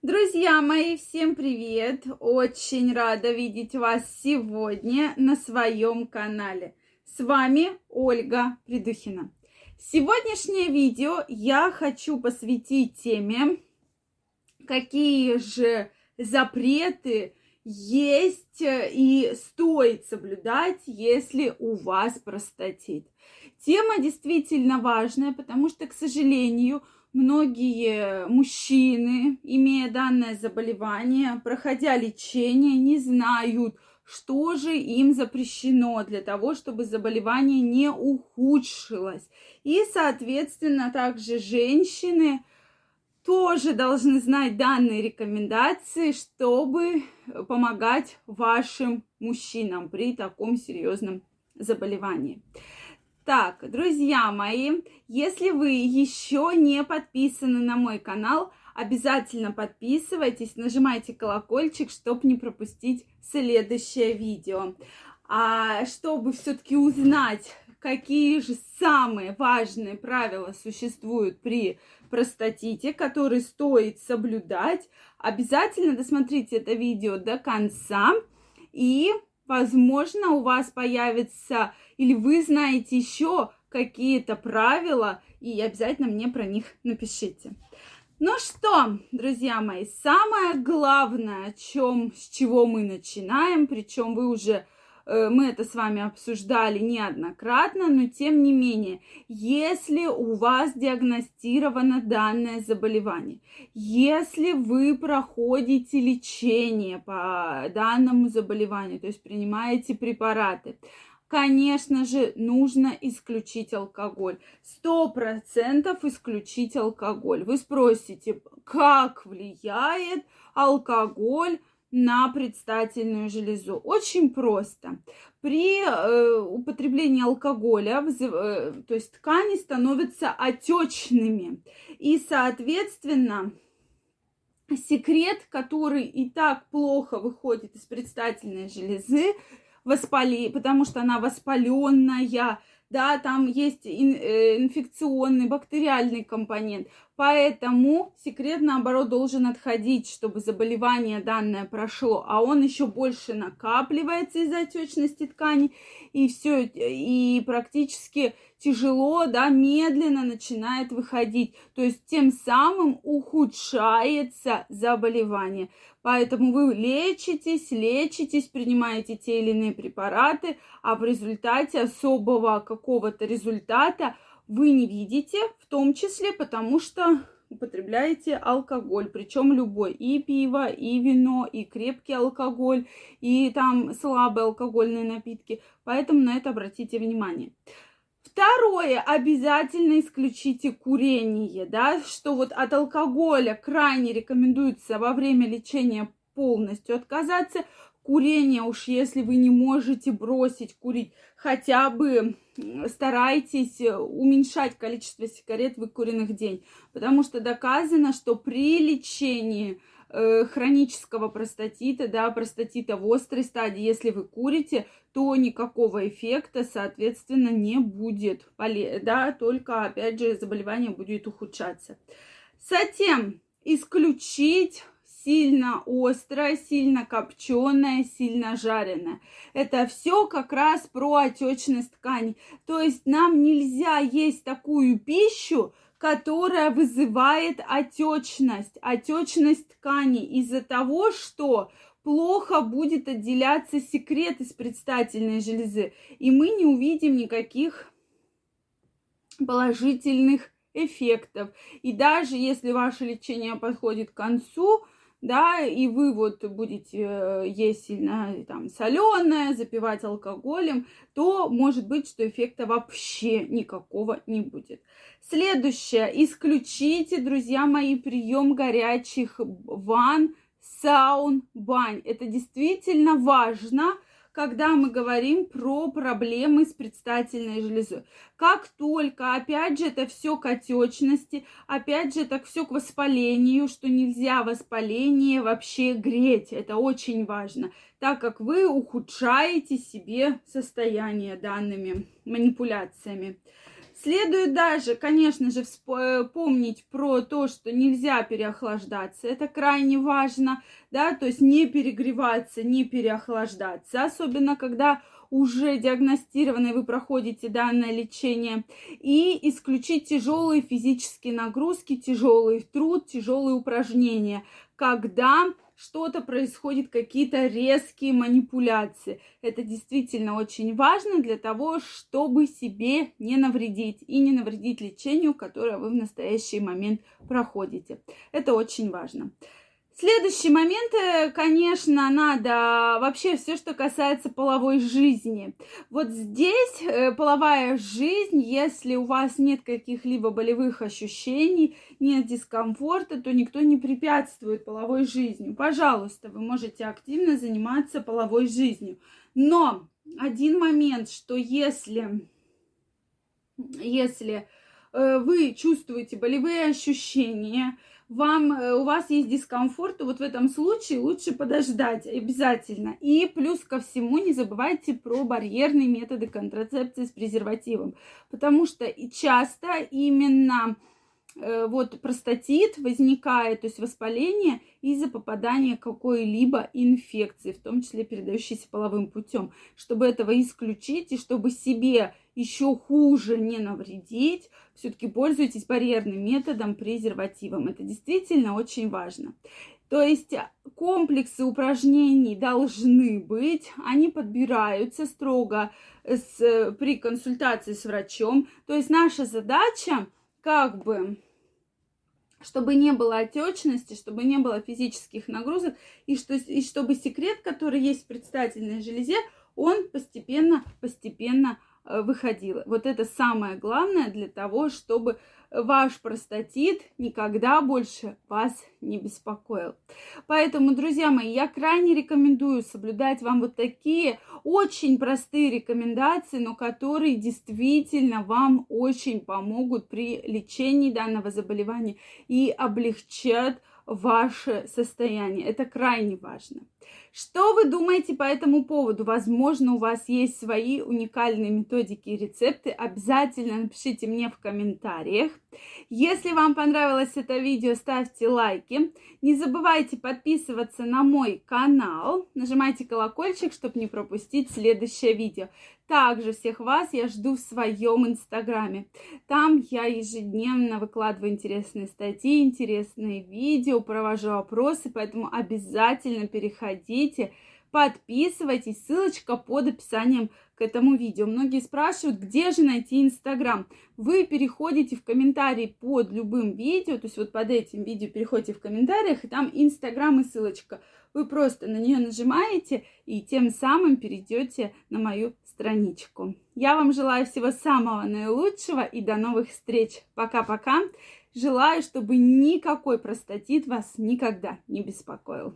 Друзья мои, всем привет! Очень рада видеть вас сегодня на своем канале. С вами Ольга Придухина. Сегодняшнее видео я хочу посвятить теме, какие же запреты есть и стоит соблюдать, если у вас простатит. Тема действительно важная, потому что, к сожалению, многие мужчины, имея данное заболевание, проходя лечение, не знают, что же им запрещено для того, чтобы заболевание не ухудшилось. И, соответственно, также женщины тоже должны знать данные рекомендации, чтобы помогать вашим мужчинам при таком серьезном заболевании. Так, друзья мои, если вы еще не подписаны на мой канал, обязательно подписывайтесь, нажимайте колокольчик, чтобы не пропустить следующее видео. А чтобы все-таки узнать, какие же самые важные правила существуют при простатите, которые стоит соблюдать, обязательно досмотрите это видео до конца и возможно, у вас появится, или вы знаете еще какие-то правила, и обязательно мне про них напишите. Ну что, друзья мои, самое главное, о чем, с чего мы начинаем, причем вы уже мы это с вами обсуждали неоднократно, но тем не менее, если у вас диагностировано данное заболевание, если вы проходите лечение по данному заболеванию, то есть принимаете препараты, конечно же, нужно исключить алкоголь. Сто процентов исключить алкоголь. Вы спросите, как влияет алкоголь на предстательную железу. Очень просто. При э, употреблении алкоголя, э, то есть ткани становятся отечными. И, соответственно, секрет, который и так плохо выходит из предстательной железы, воспали, потому что она воспаленная, да, там есть э, инфекционный, бактериальный компонент. Поэтому секрет, наоборот, должен отходить, чтобы заболевание данное прошло, а он еще больше накапливается из-за отечности ткани, и все, и практически тяжело, да, медленно начинает выходить. То есть тем самым ухудшается заболевание. Поэтому вы лечитесь, лечитесь, принимаете те или иные препараты, а в результате особого какого-то результата вы не видите, в том числе потому что употребляете алкоголь, причем любой, и пиво, и вино, и крепкий алкоголь, и там слабые алкогольные напитки. Поэтому на это обратите внимание. Второе, обязательно исключите курение, да, что вот от алкоголя крайне рекомендуется во время лечения полностью отказаться. Курение уж если вы не можете бросить курить, хотя бы старайтесь уменьшать количество сигарет выкуренных в день, потому что доказано, что при лечении э, хронического простатита, да, простатита в острой стадии, если вы курите, то никакого эффекта, соответственно, не будет, да, только, опять же, заболевание будет ухудшаться. Затем исключить сильно острое, сильно копченое, сильно жареное. Это все как раз про отечность ткани. То есть нам нельзя есть такую пищу, которая вызывает отечность, отечность ткани из-за того, что плохо будет отделяться секрет из предстательной железы, и мы не увидим никаких положительных эффектов. И даже если ваше лечение подходит к концу, да, и вы вот будете э, есть сильно там соленое, запивать алкоголем, то может быть, что эффекта вообще никакого не будет. Следующее. Исключите, друзья мои, прием горячих ванн, саун, бань. Это действительно важно, когда мы говорим про проблемы с предстательной железой. Как только, опять же, это все к отечности, опять же, это все к воспалению, что нельзя воспаление вообще греть. Это очень важно, так как вы ухудшаете себе состояние данными манипуляциями. Следует даже, конечно же, э, помнить про то, что нельзя переохлаждаться. Это крайне важно, да, то есть не перегреваться, не переохлаждаться, особенно когда уже диагностированы, вы проходите данное лечение, и исключить тяжелые физические нагрузки, тяжелый труд, тяжелые упражнения, когда что-то происходит, какие-то резкие манипуляции. Это действительно очень важно для того, чтобы себе не навредить и не навредить лечению, которое вы в настоящий момент проходите. Это очень важно. Следующий момент, конечно, надо вообще все, что касается половой жизни. Вот здесь э, половая жизнь, если у вас нет каких-либо болевых ощущений, нет дискомфорта, то никто не препятствует половой жизни. Пожалуйста, вы можете активно заниматься половой жизнью. Но один момент, что если, если э, вы чувствуете болевые ощущения, вам, э, у вас есть дискомфорт, вот в этом случае лучше подождать обязательно. И плюс ко всему не забывайте про барьерные методы контрацепции с презервативом, потому что часто именно вот простатит возникает, то есть воспаление из-за попадания какой-либо инфекции, в том числе передающейся половым путем. Чтобы этого исключить и чтобы себе еще хуже не навредить, все-таки пользуйтесь барьерным методом презервативом. Это действительно очень важно. То есть комплексы упражнений должны быть, они подбираются строго с, при консультации с врачом. То есть наша задача как бы чтобы не было отечности, чтобы не было физических нагрузок, и, что, и чтобы секрет, который есть в предстательной железе, он постепенно, э, выходил. Вот это самое главное для того, чтобы ваш простатит никогда больше вас не беспокоил. Поэтому, друзья мои, я крайне рекомендую соблюдать вам вот такие очень простые рекомендации, но которые действительно вам очень помогут при лечении данного заболевания и облегчат ваше состояние. Это крайне важно. Что вы думаете по этому поводу? Возможно, у вас есть свои уникальные методики и рецепты. Обязательно напишите мне в комментариях. Если вам понравилось это видео, ставьте лайки. Не забывайте подписываться на мой канал. Нажимайте колокольчик, чтобы не пропустить следующее видео. Также всех вас я жду в своем инстаграме. Там я ежедневно выкладываю интересные статьи, интересные видео, провожу опросы, поэтому обязательно переходите, подписывайтесь. Ссылочка под описанием к этому видео. Многие спрашивают, где же найти Инстаграм. Вы переходите в комментарии под любым видео, то есть вот под этим видео переходите в комментариях, и там Инстаграм и ссылочка. Вы просто на нее нажимаете и тем самым перейдете на мою страничку. Я вам желаю всего самого наилучшего и до новых встреч. Пока-пока. Желаю, чтобы никакой простатит вас никогда не беспокоил.